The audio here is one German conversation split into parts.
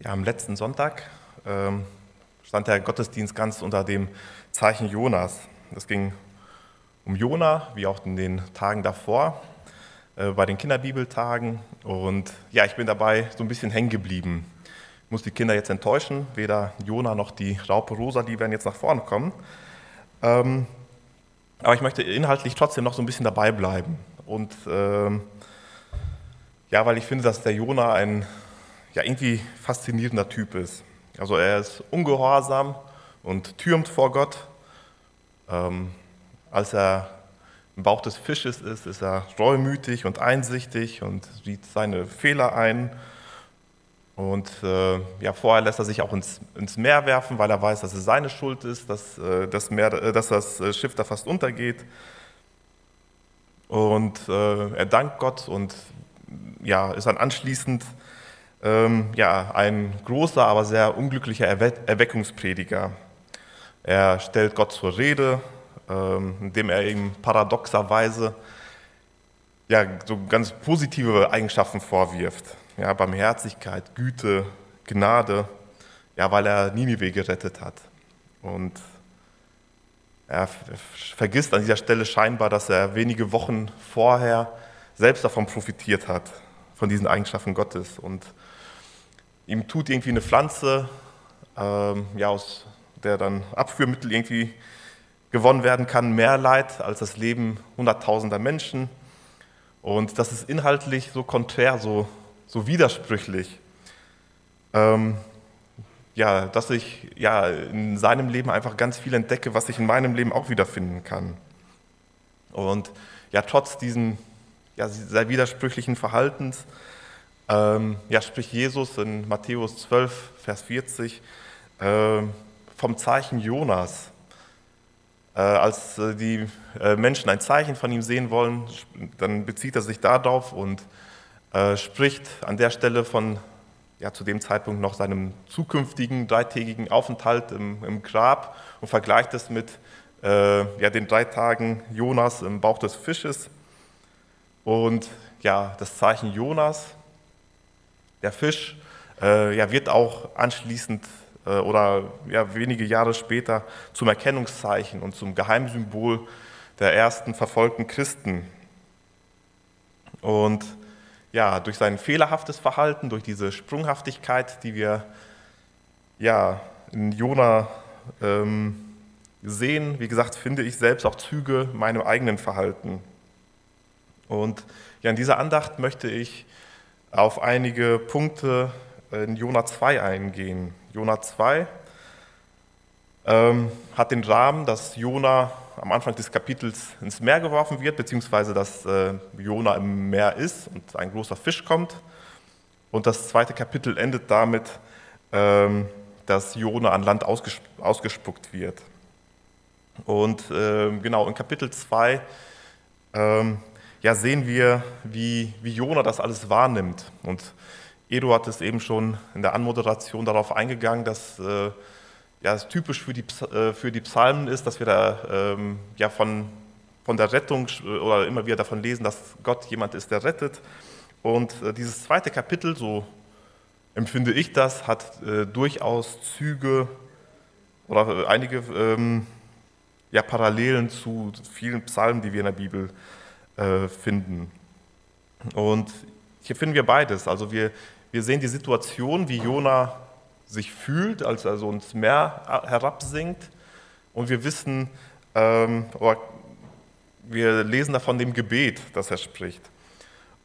Ja, am letzten Sonntag ähm, stand der Gottesdienst ganz unter dem Zeichen Jonas. Es ging um Jona, wie auch in den Tagen davor, äh, bei den Kinderbibeltagen. Und ja, ich bin dabei so ein bisschen hängen geblieben. Ich muss die Kinder jetzt enttäuschen, weder Jona noch die Raupe Rosa, die werden jetzt nach vorne kommen. Ähm, aber ich möchte inhaltlich trotzdem noch so ein bisschen dabei bleiben. Und ähm, ja, weil ich finde, dass der Jona ein ja, irgendwie faszinierender Typ ist. Also er ist ungehorsam und türmt vor Gott. Ähm, als er im Bauch des Fisches ist, ist er reumütig und einsichtig und sieht seine Fehler ein. Und äh, ja, vorher lässt er sich auch ins, ins, Meer werfen, weil er weiß, dass es seine Schuld ist, dass, äh, das, Meer, äh, dass das Schiff da fast untergeht. Und äh, er dankt Gott und ja, ist dann anschließend ähm, ja, ein großer, aber sehr unglücklicher Erwe Erweckungsprediger. Er stellt Gott zur Rede, ähm, indem er ihm paradoxerweise ja, so ganz positive Eigenschaften vorwirft. Ja, Barmherzigkeit, Güte, Gnade, ja, weil er Ninive gerettet hat. Und er vergisst an dieser Stelle scheinbar, dass er wenige Wochen vorher selbst davon profitiert hat, von diesen Eigenschaften Gottes. Und ihm tut irgendwie eine Pflanze, ähm, ja, aus der dann Abführmittel irgendwie gewonnen werden kann, mehr Leid als das Leben hunderttausender Menschen. Und das ist inhaltlich so konträr, so, so widersprüchlich, ähm, ja, dass ich ja, in seinem Leben einfach ganz viel entdecke, was ich in meinem Leben auch wiederfinden kann. Und ja, trotz diesen ja, sehr widersprüchlichen Verhaltens ähm, ja, spricht Jesus in Matthäus 12, Vers 40 äh, vom Zeichen Jonas. Äh, als äh, die äh, Menschen ein Zeichen von ihm sehen wollen, dann bezieht er sich darauf und äh, spricht an der Stelle von ja, zu dem Zeitpunkt noch seinem zukünftigen dreitägigen Aufenthalt im, im Grab und vergleicht es mit äh, ja, den drei Tagen Jonas im Bauch des Fisches. Und ja, das Zeichen Jonas der Fisch äh, ja, wird auch anschließend äh, oder ja, wenige Jahre später zum Erkennungszeichen und zum Geheimsymbol der ersten verfolgten Christen. Und ja, durch sein fehlerhaftes Verhalten, durch diese Sprunghaftigkeit, die wir ja, in Jona ähm, sehen, wie gesagt, finde ich selbst auch Züge meinem eigenen Verhalten. Und ja, in dieser Andacht möchte ich auf einige Punkte in Jona 2 eingehen. Jona 2 ähm, hat den Rahmen, dass Jona am Anfang des Kapitels ins Meer geworfen wird, beziehungsweise dass äh, Jona im Meer ist und ein großer Fisch kommt. Und das zweite Kapitel endet damit, ähm, dass Jona an Land ausges ausgespuckt wird. Und äh, genau, in Kapitel 2 ähm, ja, sehen wir, wie, wie Jona das alles wahrnimmt. Und Edo hat es eben schon in der Anmoderation darauf eingegangen, dass äh, ja, es typisch für die, äh, für die Psalmen ist, dass wir da ähm, ja, von, von der Rettung oder immer wieder davon lesen, dass Gott jemand ist, der rettet. Und äh, dieses zweite Kapitel, so empfinde ich das, hat äh, durchaus Züge oder einige ähm, ja, Parallelen zu vielen Psalmen, die wir in der Bibel äh, finden. Und hier finden wir beides. Also wir, wir sehen die Situation, wie Jona sich fühlt, als er so ins Meer herabsinkt. Und wir wissen, ähm, oder wir lesen davon dem Gebet, das er spricht.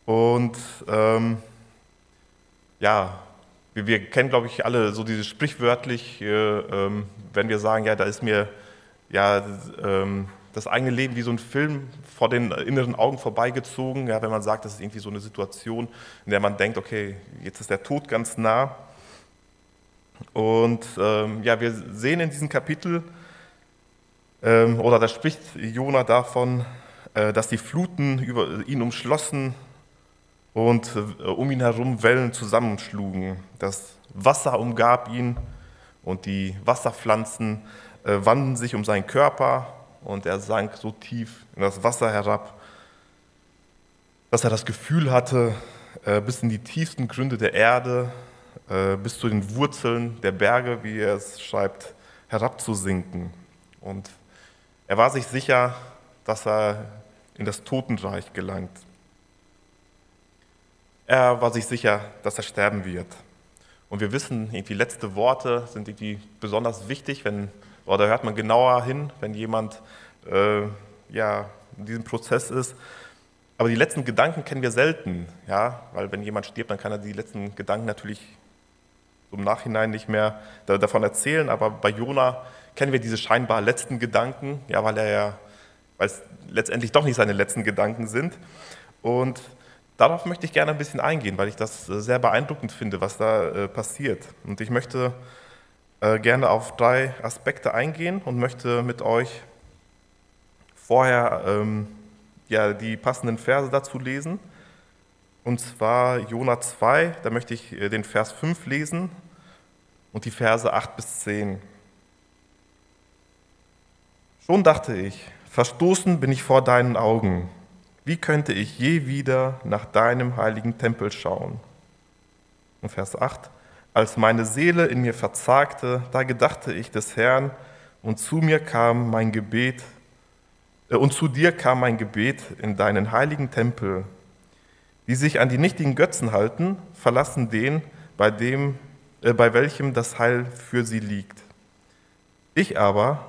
Und ähm, ja, wir, wir, kennen, glaube ich, alle so dieses sprichwörtlich, äh, ähm, wenn wir sagen, ja, da ist mir ja ähm, das eigene Leben wie so ein Film vor den inneren Augen vorbeigezogen, ja, wenn man sagt, das ist irgendwie so eine Situation, in der man denkt, okay, jetzt ist der Tod ganz nah. Und ähm, ja, wir sehen in diesem Kapitel, ähm, oder da spricht Jona davon, äh, dass die Fluten über ihn umschlossen und äh, um ihn herum Wellen zusammenschlugen. Das Wasser umgab ihn und die Wasserpflanzen äh, wanden sich um seinen Körper und er sank so tief in das Wasser herab, dass er das Gefühl hatte, äh, bis in die tiefsten Gründe der Erde äh, bis zu den Wurzeln der Berge, wie er es schreibt, herabzusinken. Und er war sich sicher, dass er in das Totenreich gelangt. Er war sich sicher, dass er sterben wird. Und wir wissen, irgendwie letzte Worte sind irgendwie besonders wichtig, wenn, oder hört man genauer hin, wenn jemand äh, ja, in diesem Prozess ist. Aber die letzten Gedanken kennen wir selten, ja, weil wenn jemand stirbt, dann kann er die letzten Gedanken natürlich im Nachhinein nicht mehr davon erzählen. Aber bei Jona kennen wir diese scheinbar letzten Gedanken, ja, weil er ja, weil es letztendlich doch nicht seine letzten Gedanken sind. Und Darauf möchte ich gerne ein bisschen eingehen, weil ich das äh, sehr beeindruckend finde, was da äh, passiert. Und ich möchte äh, gerne auf drei Aspekte eingehen und möchte mit euch vorher ähm, ja, die passenden Verse dazu lesen. Und zwar Jona 2, da möchte ich äh, den Vers 5 lesen und die Verse 8 bis 10. Schon dachte ich, verstoßen bin ich vor deinen Augen wie könnte ich je wieder nach deinem heiligen Tempel schauen? Und Vers 8. Als meine Seele in mir verzagte, da gedachte ich des Herrn, und zu mir kam mein Gebet, äh, und zu dir kam mein Gebet in deinen heiligen Tempel. Die sich an die nichtigen Götzen halten, verlassen den, bei, dem, äh, bei welchem das Heil für sie liegt. Ich aber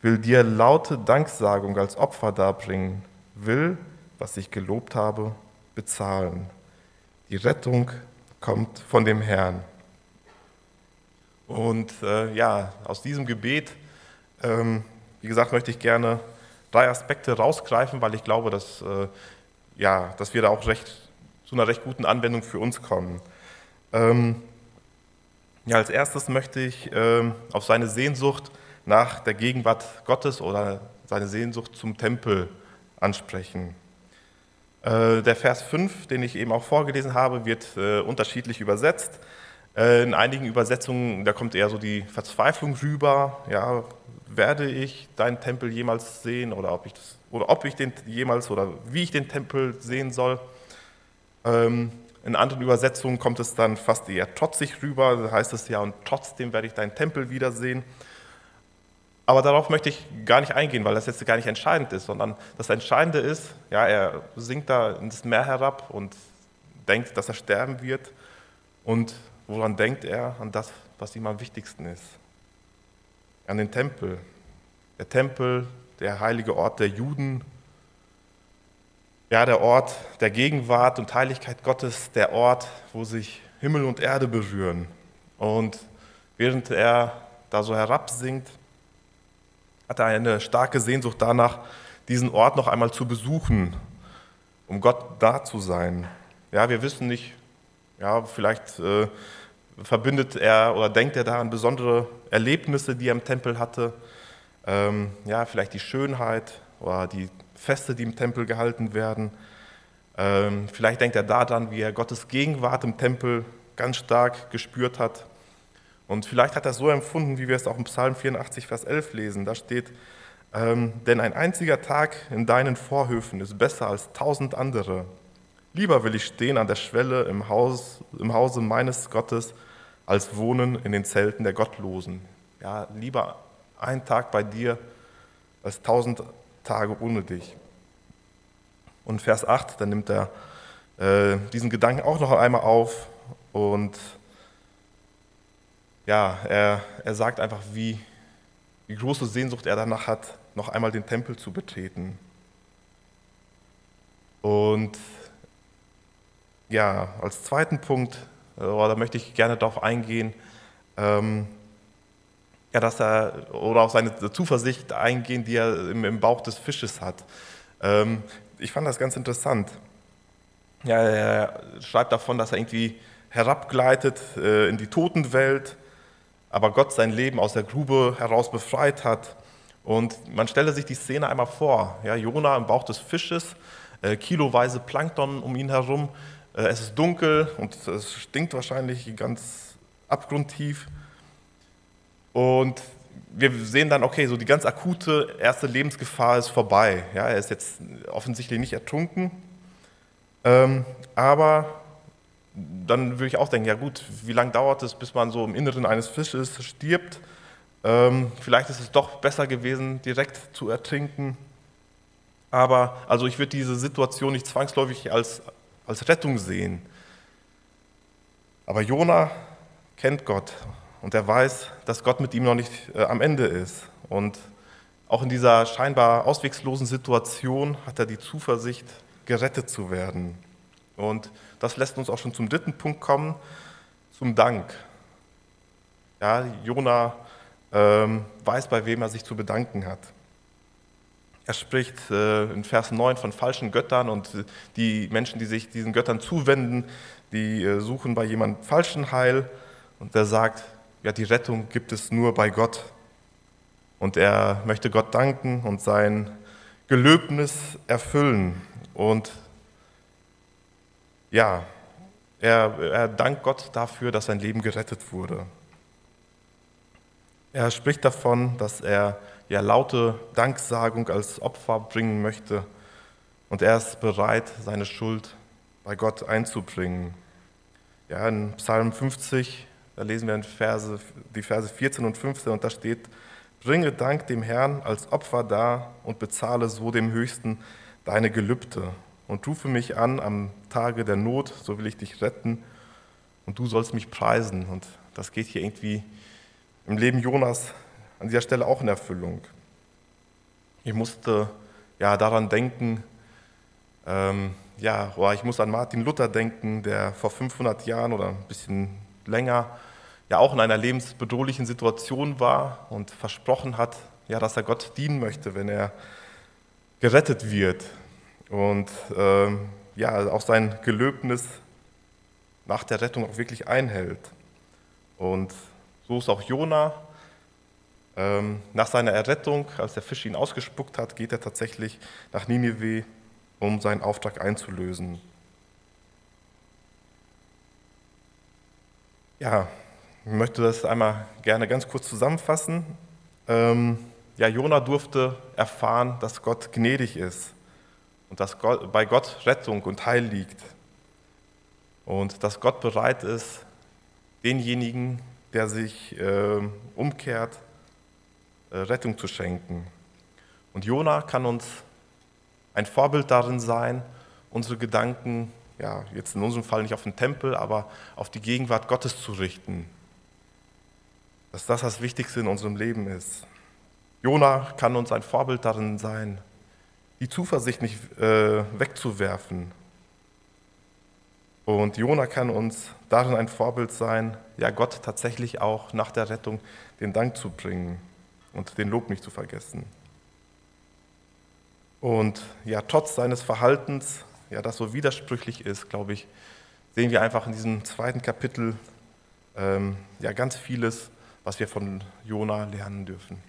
will dir laute Danksagung als Opfer darbringen, will, was ich gelobt habe, bezahlen. Die Rettung kommt von dem Herrn. Und äh, ja, aus diesem Gebet, ähm, wie gesagt, möchte ich gerne drei Aspekte rausgreifen, weil ich glaube, dass, äh, ja, dass wir da auch recht, zu einer recht guten Anwendung für uns kommen. Ähm, ja, als erstes möchte ich ähm, auf seine Sehnsucht nach der Gegenwart Gottes oder seine Sehnsucht zum Tempel ansprechen. Äh, der Vers 5, den ich eben auch vorgelesen habe, wird äh, unterschiedlich übersetzt. Äh, in einigen Übersetzungen, da kommt eher so die Verzweiflung rüber, ja, werde ich deinen Tempel jemals sehen oder ob ich, das, oder ob ich den jemals oder wie ich den Tempel sehen soll. Ähm, in anderen Übersetzungen kommt es dann fast eher trotzig rüber, da heißt es ja, und trotzdem werde ich deinen Tempel wiedersehen. Aber darauf möchte ich gar nicht eingehen, weil das jetzt gar nicht entscheidend ist, sondern das Entscheidende ist, ja, er sinkt da ins Meer herab und denkt, dass er sterben wird. Und woran denkt er? An das, was ihm am wichtigsten ist. An den Tempel. Der Tempel, der heilige Ort der Juden. Ja, der Ort der Gegenwart und Heiligkeit Gottes, der Ort, wo sich Himmel und Erde berühren. Und während er da so herabsinkt, hat er eine starke Sehnsucht danach, diesen Ort noch einmal zu besuchen, um Gott da zu sein. Ja, wir wissen nicht, ja, vielleicht äh, verbindet er oder denkt er da an besondere Erlebnisse, die er im Tempel hatte. Ähm, ja, vielleicht die Schönheit oder die Feste, die im Tempel gehalten werden. Ähm, vielleicht denkt er daran, wie er Gottes Gegenwart im Tempel ganz stark gespürt hat. Und vielleicht hat er es so empfunden, wie wir es auch im Psalm 84, Vers 11 lesen. Da steht, ähm, denn ein einziger Tag in deinen Vorhöfen ist besser als tausend andere. Lieber will ich stehen an der Schwelle im, Haus, im Hause meines Gottes, als wohnen in den Zelten der Gottlosen. Ja, lieber ein Tag bei dir als tausend Tage ohne dich. Und Vers 8, dann nimmt er äh, diesen Gedanken auch noch einmal auf und ja, er, er sagt einfach, wie, wie große Sehnsucht er danach hat, noch einmal den Tempel zu betreten. Und ja, als zweiten Punkt, äh, da möchte ich gerne darauf eingehen, ähm, ja, dass er, oder auf seine Zuversicht eingehen, die er im, im Bauch des Fisches hat. Ähm, ich fand das ganz interessant. Ja, er schreibt davon, dass er irgendwie herabgleitet äh, in die Totenwelt aber Gott sein Leben aus der Grube heraus befreit hat. Und man stelle sich die Szene einmal vor. Ja, Jona im Bauch des Fisches, äh, kiloweise Plankton um ihn herum. Äh, es ist dunkel und es stinkt wahrscheinlich ganz abgrundtief. Und wir sehen dann, okay, so die ganz akute erste Lebensgefahr ist vorbei. Ja, er ist jetzt offensichtlich nicht ertrunken. Ähm, aber dann würde ich auch denken, ja gut, wie lange dauert es, bis man so im Inneren eines Fisches stirbt? Ähm, vielleicht ist es doch besser gewesen, direkt zu ertrinken. Aber also ich würde diese Situation nicht zwangsläufig als, als Rettung sehen. Aber Jona kennt Gott und er weiß, dass Gott mit ihm noch nicht äh, am Ende ist. Und auch in dieser scheinbar auswegslosen Situation hat er die Zuversicht, gerettet zu werden. Und das lässt uns auch schon zum dritten Punkt kommen, zum Dank. Ja, Jona ähm, weiß, bei wem er sich zu bedanken hat. Er spricht äh, in Vers 9 von falschen Göttern und die Menschen, die sich diesen Göttern zuwenden, die äh, suchen bei jemandem falschen Heil. Und er sagt, ja, die Rettung gibt es nur bei Gott. Und er möchte Gott danken und sein Gelöbnis erfüllen. Und ja, er, er dankt Gott dafür, dass sein Leben gerettet wurde. Er spricht davon, dass er ja laute Danksagung als Opfer bringen möchte und er ist bereit, seine Schuld bei Gott einzubringen. Ja, in Psalm 50, da lesen wir Verse, die Verse 14 und 15 und da steht, bringe Dank dem Herrn als Opfer dar und bezahle so dem Höchsten deine Gelübde und rufe mich an am Tage der Not, so will ich dich retten und du sollst mich preisen. Und das geht hier irgendwie im Leben Jonas an dieser Stelle auch in Erfüllung. Ich musste ja daran denken, ähm, ja, ich muss an Martin Luther denken, der vor 500 Jahren oder ein bisschen länger ja auch in einer lebensbedrohlichen Situation war und versprochen hat, ja, dass er Gott dienen möchte, wenn er gerettet wird und ähm, ja, auch sein Gelöbnis nach der Rettung auch wirklich einhält. Und so ist auch Jona. Ähm, nach seiner Errettung, als der Fisch ihn ausgespuckt hat, geht er tatsächlich nach Ninive, um seinen Auftrag einzulösen. Ja, ich möchte das einmal gerne ganz kurz zusammenfassen. Ähm, ja, Jona durfte erfahren, dass Gott gnädig ist und dass Gott, bei Gott Rettung und Heil liegt. Und dass Gott bereit ist, denjenigen, der sich äh, umkehrt, äh, Rettung zu schenken. Und Jona kann uns ein Vorbild darin sein, unsere Gedanken, ja, jetzt in unserem Fall nicht auf den Tempel, aber auf die Gegenwart Gottes zu richten. Dass das das Wichtigste in unserem Leben ist. Jona kann uns ein Vorbild darin sein, die Zuversicht nicht äh, wegzuwerfen. Und Jona kann uns darin ein Vorbild sein, ja Gott tatsächlich auch nach der Rettung den Dank zu bringen und den Lob nicht zu vergessen. Und ja, trotz seines Verhaltens, ja, das so widersprüchlich ist, glaube ich, sehen wir einfach in diesem zweiten Kapitel ähm, ja ganz vieles, was wir von Jona lernen dürfen.